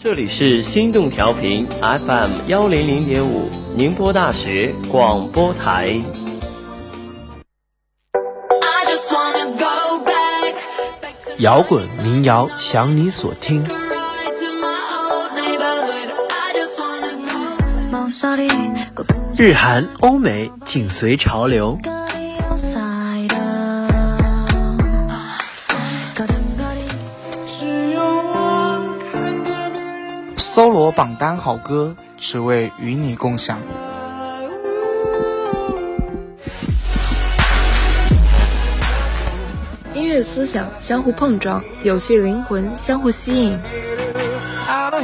这里是心动调频 FM 幺零零点五，宁波大学广播台。摇滚民谣，想你所听。日韩欧美，紧随潮流。搜罗榜单好歌，只为与你共享。音乐思想相互碰撞，有趣灵魂相互吸引。亲爱的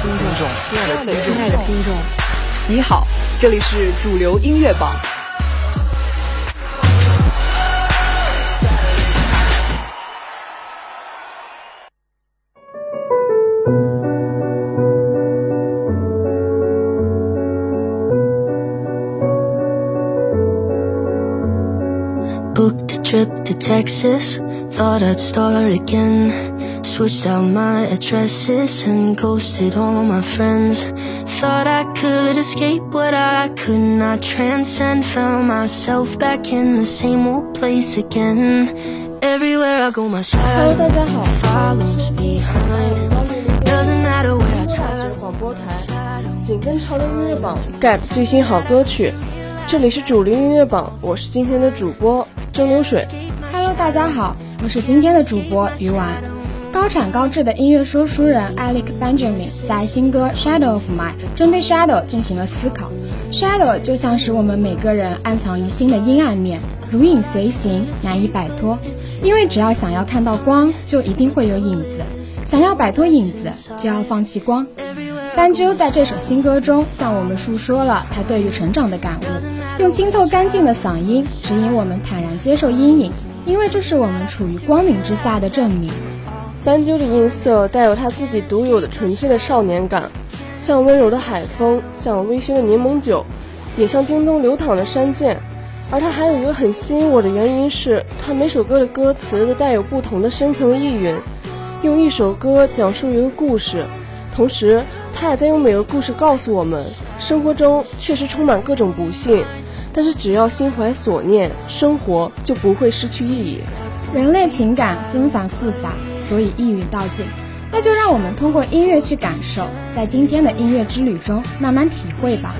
听众，亲爱的亲爱的听众，你好，这里是主流音乐榜。Texas, thought I'd start again. Switched out my addresses and ghosted all my friends. Thought I could escape what I could not transcend. Found myself back in the same old place again. Everywhere I go, my shadow follows behind. Doesn't matter where I 大学广播台，紧跟潮流音乐榜，get 最新好歌曲。这里是主流音乐榜，我是今天的主播蒸馏水。 大家好，我是今天的主播鱼丸。高产高质的音乐说书人 Alec Benjamin 在新歌《Shadow of Mine》针对 Shadow 进行了思考。Shadow 就像是我们每个人暗藏于心的阴暗面，如影随形，难以摆脱。因为只要想要看到光，就一定会有影子；想要摆脱影子，就要放弃光。斑鸠在这首新歌中向我们述说了他对于成长的感悟，用清透干净的嗓音指引我们坦然接受阴影，因为这是我们处于光明之下的证明。斑鸠的音色带有他自己独有的纯粹的少年感，像温柔的海风，像微醺的柠檬酒，也像叮咚流淌的山涧。而他还有一个很吸引我的原因是，他每首歌的歌词都带有不同的深层意蕴，用一首歌讲述一个故事，同时他也在用每个故事告诉我们，生活中确实充满各种不幸，但是只要心怀所念，生活就不会失去意义。人类情感纷繁复杂，所以一语道尽。那就让我们通过音乐去感受，在今天的音乐之旅中慢慢体会吧。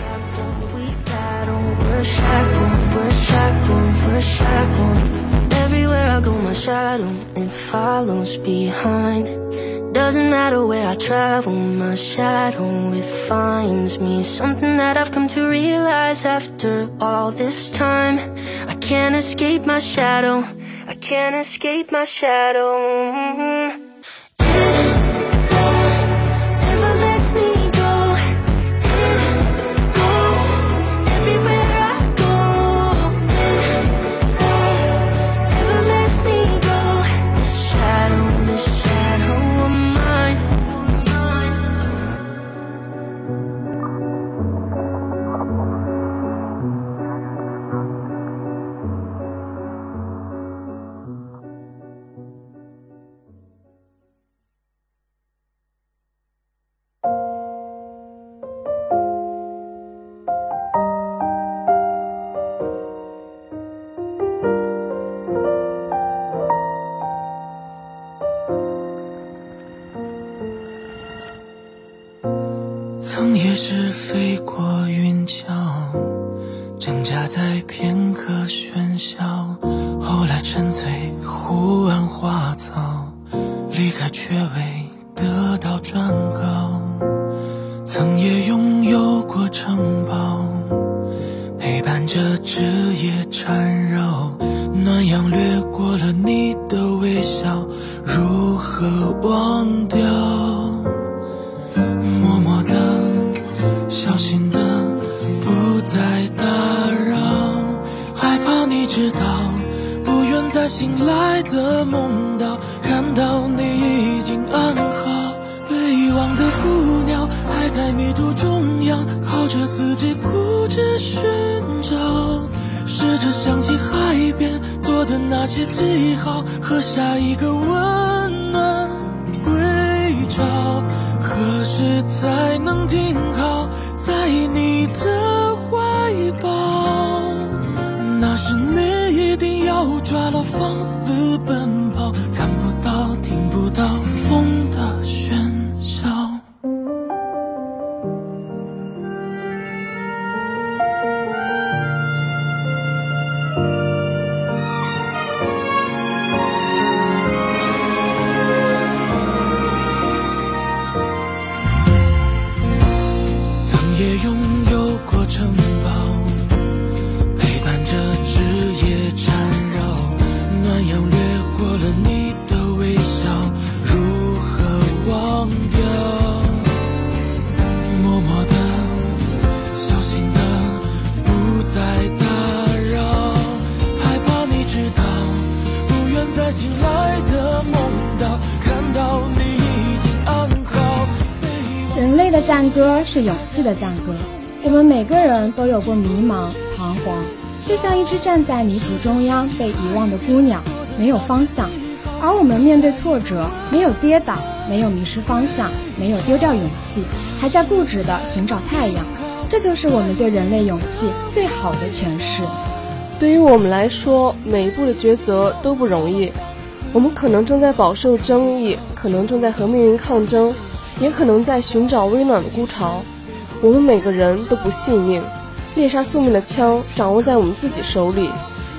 Everywhere I go, my shadow it follows behind. Doesn't matter where I travel, my shadow it finds me. Something that I've come to realize after all this time. I can't escape my shadow. I can't escape my shadow. Mm-hmm. 花草，离开却未得到转告。曾也拥有过城堡，陪伴着枝叶缠绕，暖阳掠过了去寻找。试着想起海边做的那些记号，和下一个温暖归巢。何时才能停靠在你的怀抱？那时你一定要抓牢放肆奔人类的赞歌是勇气的赞歌。我们每个人都有过迷茫、彷徨，就像一只站在泥土中央被遗忘的姑娘，没有方向。而我们面对挫折，没有跌倒，没有迷失方向，没有丢掉勇气，还在固执地寻找太阳。这就是我们对人类勇气最好的诠释。对于我们来说，每一步的抉择都不容易。我们可能正在饱受争议，可能正在和命运抗争。也可能在寻找温暖的孤巢。我们每个人都不信命，猎杀宿命的枪掌握在我们自己手里。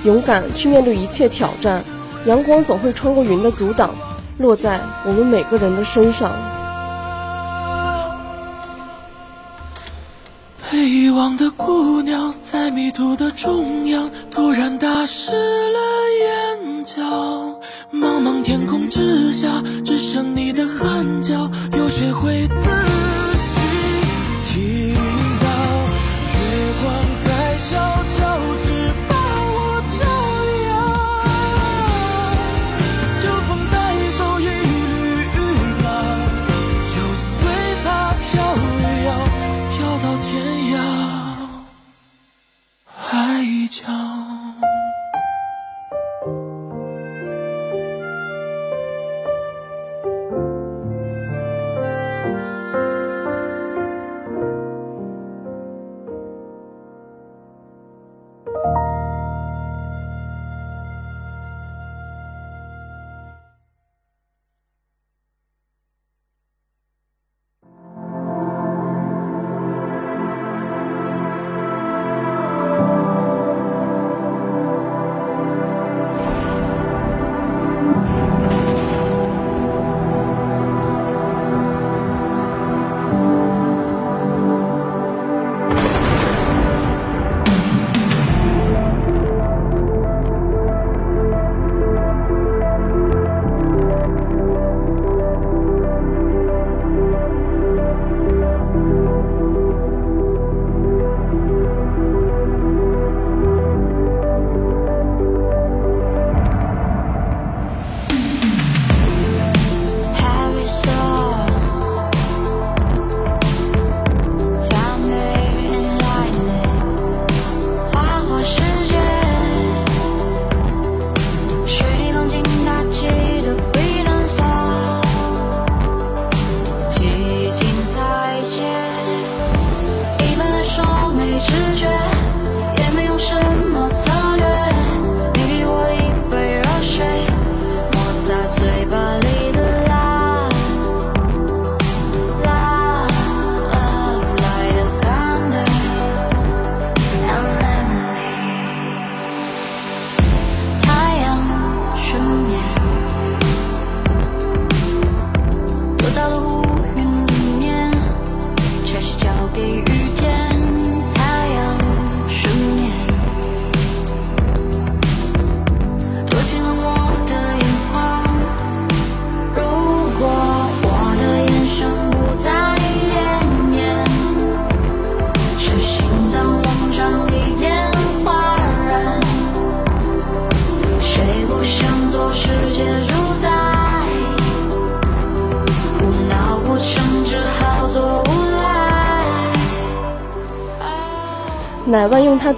勇敢去面对一切挑战，阳光总会穿过云的阻挡，落在我们每个人的身上。被遗忘的姑娘，迷途的中央，突然打湿了眼角。茫茫天空之下，只剩你的汗脚，有谁会自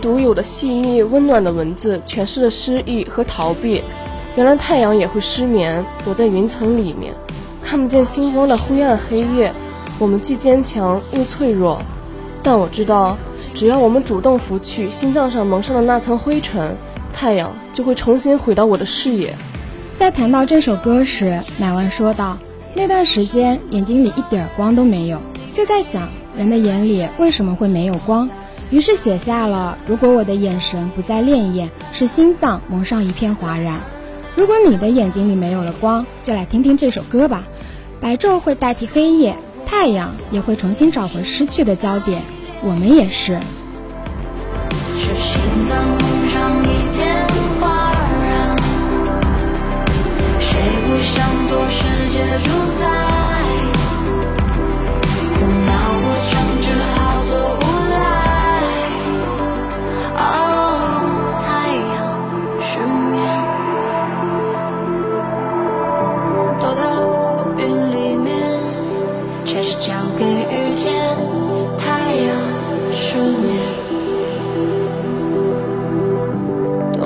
独有的细腻温暖的文字诠释了失意和逃避。原来太阳也会失眠，躲在云层里面，看不见星光的灰暗黑夜。我们既坚强又脆弱，但我知道，只要我们主动拂去心脏上蒙上的那层灰尘，太阳就会重新回到我的视野。在谈到这首歌时，乃万说道：“那段时间眼睛里一点光都没有，就在想人的眼里为什么会没有光。于是写下了：如果我的眼神不再潋滟，是心脏蒙上一片哗然。如果你的眼睛里没有了光，就来听听这首歌吧。白昼会代替黑夜，太阳也会重新找回失去的焦点，我们也是。是心脏蒙上一片哗然，谁不想做世界主宰？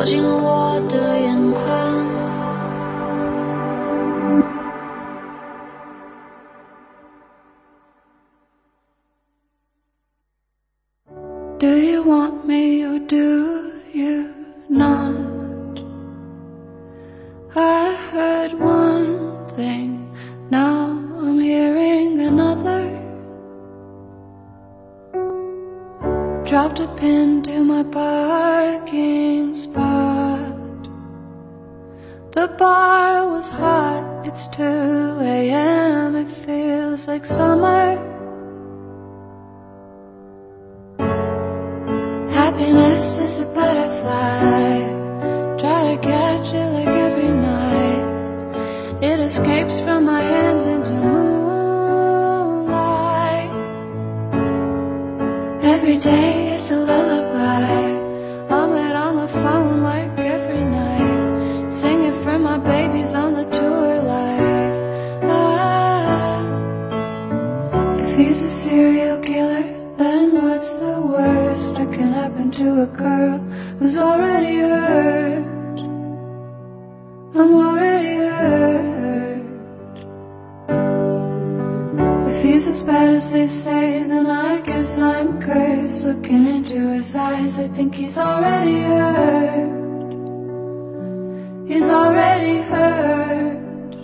进了我。To catch it like every night. It escapes from my hands into moonlight. Every day is a lullaby. I'm it on the phone like every night, singing for my babies on the tour life. Ah, if he's a serial killer, then what's the worst that can happen to a girl who's already hurt? I'm already hurt. If he's as bad as they say, then I guess I'm cursed. Looking into his eyes, I think he's already hurt. He's already hurt.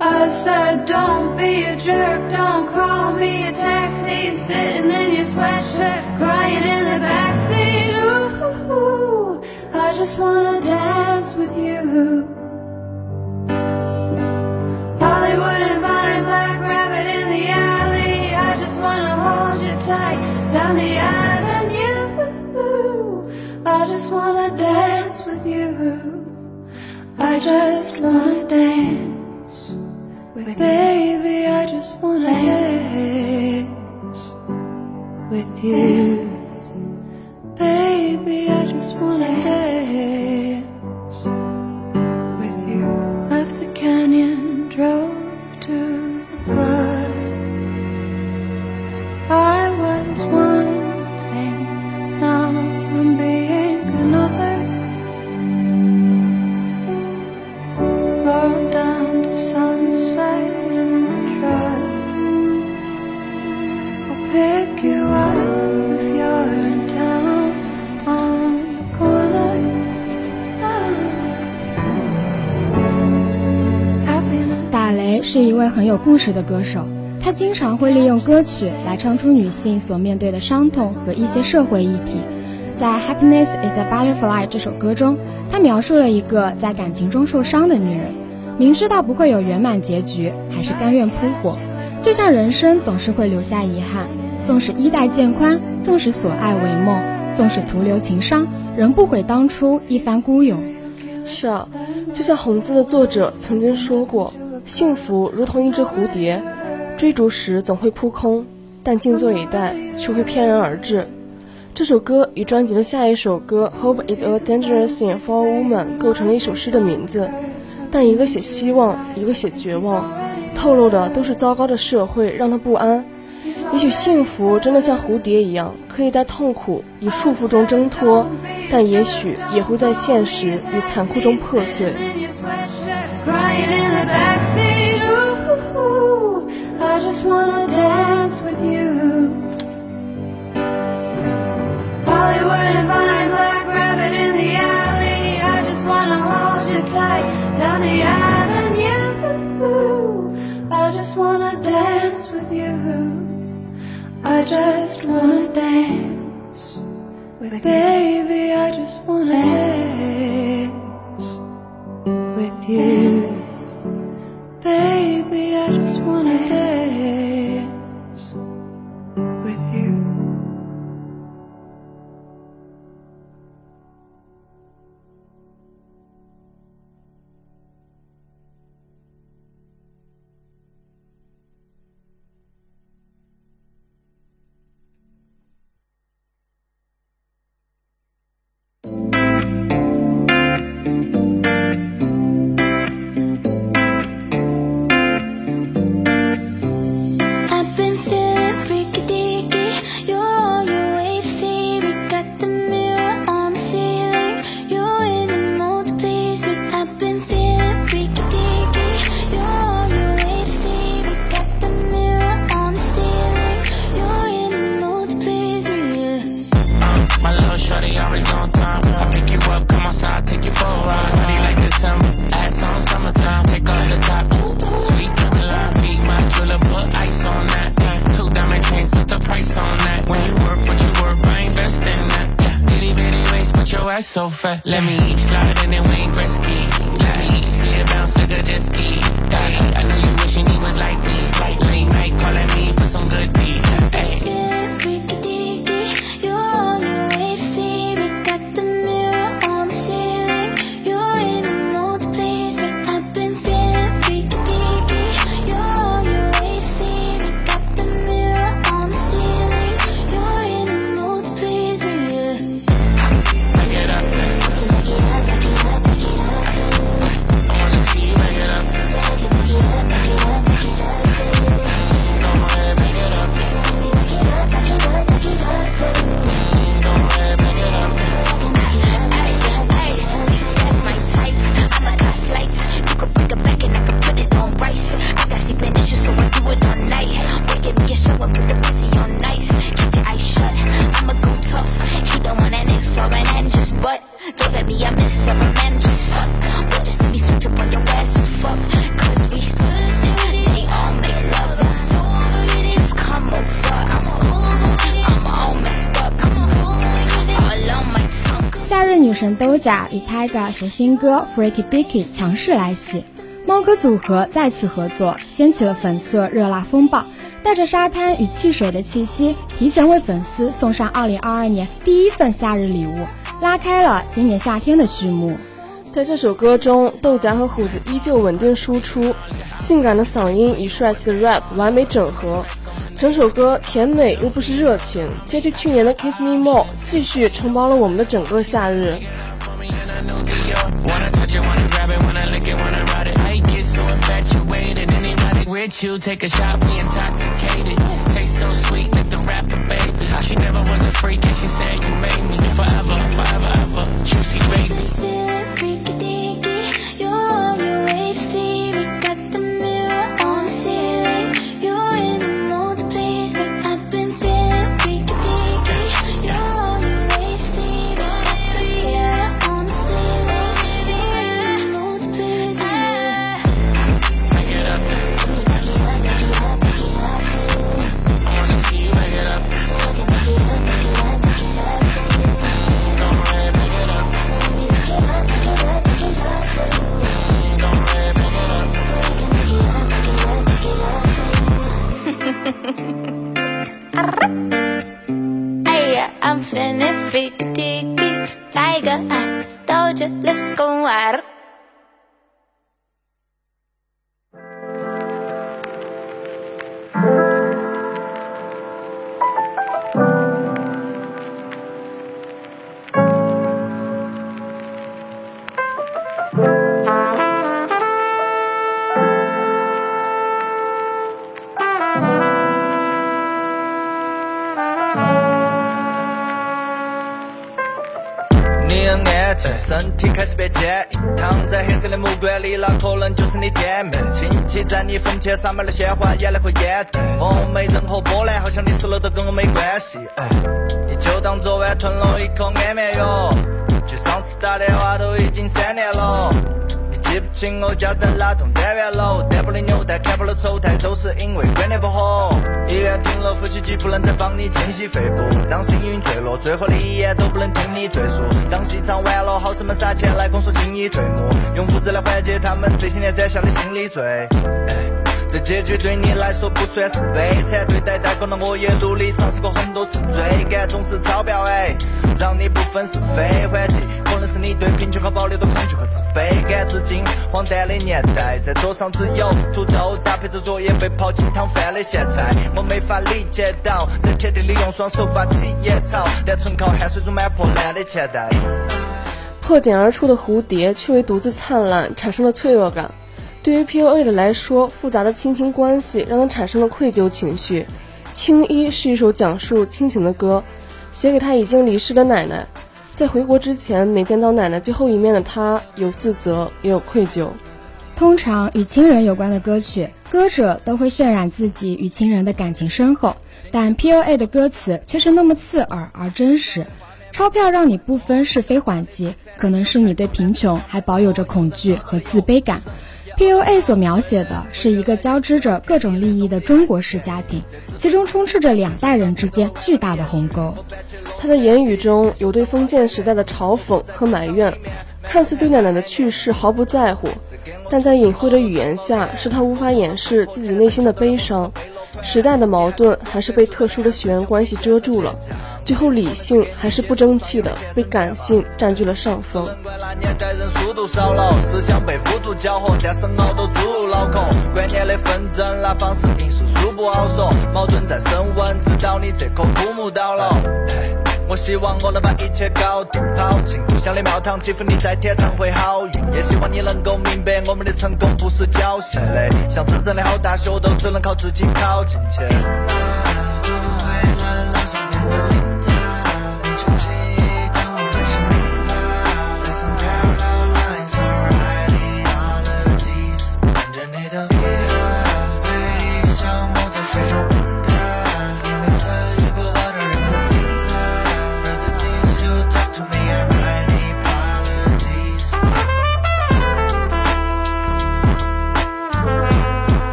I said, don't be a jerk, don't call me a taxi. Sitting in your sweatshirt, crying in the backseat. Just wanna dance with you. Hollywood and Vine, Black Rabbit in the alley. I just wanna hold you tight down the avenue. I just wanna dance with you. I just wanna dance with baby. I just wanna dance with you, baby. I just wanna dance 是一位很有故事的歌手，他经常会利用歌曲来唱出女性所面对的伤痛和一些社会议题。在《Happiness Is a Butterfly》这首歌中，他描述了一个在感情中受伤的女人，明知道不会有圆满结局，还是甘愿扑火。就像人生总是会留下遗憾，纵使衣带渐宽，纵使所爱为梦，纵使徒留情伤，仍不悔当初一番孤勇。是啊，就像《红字》的作者曾经说过：“幸福如同一只蝴蝶追逐时总会扑空但静坐以待却会翩然而至。这首歌与专辑的下一首歌 hope is a dangerous thing for a woman 构成了一首诗的名字但一个写希望一个写绝望透露的都是糟糕的社会让他不安。也许幸福真的像蝴蝶一样可以在痛苦与束缚中挣脱但也许也会在现实与残酷中破碎。crying in the backseat. Ooh, I just wanna dance with you. Hollywood and Vine, Black Rabbit in the alley. I just wanna hold you tight down the avenue. I just wanna dance with you. I just wanna dance with baby. I just wanna dance. Let me 夏日女神豆荚与 Tiger 携新歌 Freaky Bicky 强势来袭，猫哥组合再次合作掀起了粉色热辣风暴，带着沙滩与汽水的气息，提前为粉丝送上2022年第一份夏日礼物，拉开了今年夏天的序幕。在这首歌中，豆荚和虎子依旧稳定输出，性感的嗓音与帅气的 rap 完美整合。整首歌甜美又不失热情，接着去年的《Kiss Me More》，继续承包了我们的整个夏日。体开始变坚硬，躺在黑色的木柜里，那可能就是你爹妹。亲戚在你坟前撒满了鲜花，眼泪和眼泪。我没任何波澜，好像你死了都跟我没关系。哎你就当昨晚吞了一颗安眠药，距上次打电话都已经三年了。记不清我家在哪栋单元楼，单不的纽带，看不了丑态，都是因为观念不合。医院停了呼吸机，不能再帮你清洗肺部。当幸运坠落，最后的一眼都不能听你赘述。当戏场完了，好生们撒钱来公说轻易退幕，用物质来缓解他们这些年攒下的心理罪。这结局对你来说不算是悲惨，对待代工的我也努力尝试过很多次，追赶总是超标哎，让你不分是非。缓解可能是你对贫穷和保留的恐惧和自卑感。至今荒诞的年代，在桌上只有土豆搭配着昨夜被泡进汤饭的咸菜。我没法理解到，在田地里用双手拔起野草，但纯靠汗水中满破烂的钱袋。破茧而出的蝴蝶却为独自灿烂产生了脆弱感。对于 P.O.A 的来说，复杂的亲情关系让他产生了愧疚情绪。《青衣》是一首讲述亲情的歌，写给他已经离世的奶奶。在回国之前，没见到奶奶最后一面的他，有自责，也有愧疚。通常与亲人有关的歌曲，歌者都会渲染自己与亲人的感情深厚，但 P.O.A 的歌词却是那么刺耳而真实。钞票让你不分是非缓急，可能是你对贫穷还保有着恐惧和自卑感。Pua 所描写的是一个交织着各种利益的中国式家庭，其中充斥着两代人之间巨大的鸿沟。他的言语中有对封建时代的嘲讽和埋怨，看似对奶奶的去世毫不在乎，但在隐晦的语言下，是他无法掩饰自己内心的悲伤。时代的矛盾还是被特殊的血缘关系遮住了，最后理性还是不争气的被感性占据了上风。我希望我能把一切搞定，跑进故乡的庙堂，祈福你在天堂会好运，也希望你能够明白我们的成功不是侥幸，像真正的好大学都只能靠自己考进去。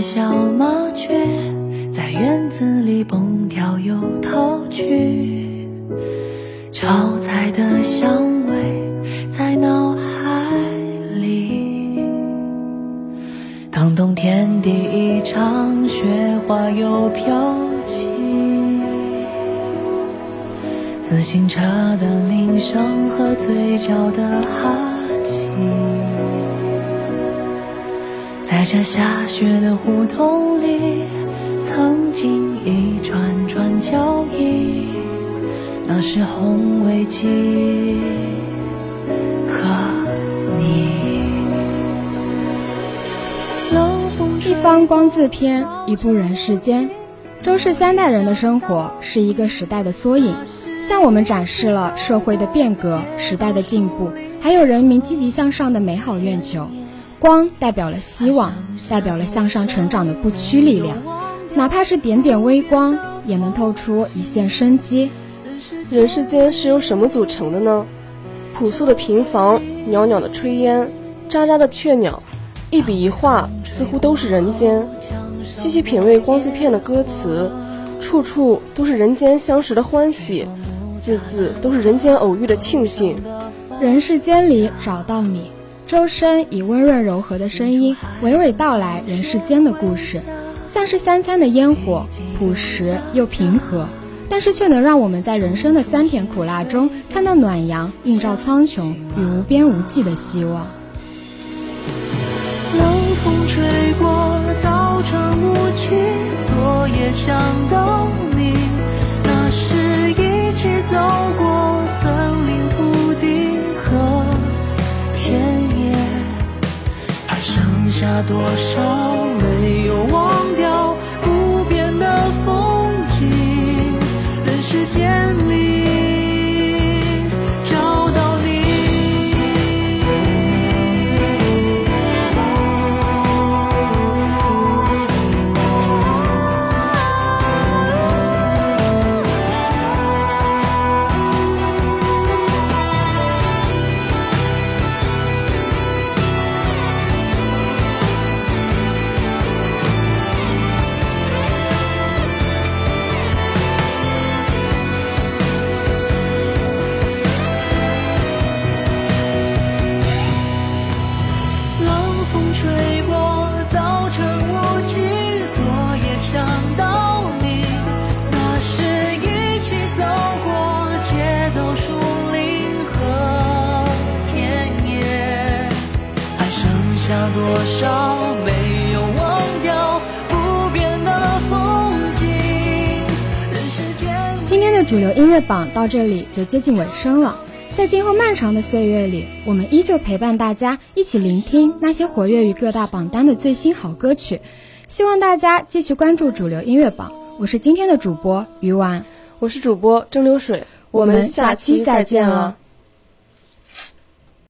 小麻雀在院子里蹦跳，又逃去。炒菜的香味在脑海里，当冬天第一场雪花又飘起，自行车的铃声和嘴角的哈。在这下雪的胡同里，曾经一串串脚印，那是红围巾和你。一方光自偏，一部人世间。周氏三代人的生活是一个时代的缩影。向我们展示了社会的变革、时代的进步，还有人民积极向上的美好愿求。光代表了希望，代表了向上成长的不屈力量。哪怕是点点微光，也能透出一线生机。人世间是由什么组成的呢？朴素的平房，袅袅的炊烟，喳喳的雀鸟，一笔一画，似乎都是人间。细细品味光字片的歌词，处处都是人间相识的欢喜，字字都是人间偶遇的庆幸。人世间里找到你，周深以温润柔和的声音，娓娓道来人世间的故事，像是三餐的烟火，朴实又平和。但是却能让我们在人生的酸甜苦辣中看到暖阳映照苍穹与无边无际的希望。冷风吹过，早晨雾气，昨夜想到多少主流音乐榜到这里就接近尾声了，在今后漫长的岁月里，我们依旧陪伴大家一起聆听那些活跃于各大榜单的最新好歌曲。希望大家继续关注主流音乐榜。我是今天的主播鱼丸，我是主播蒸馏水，我们下期再见了。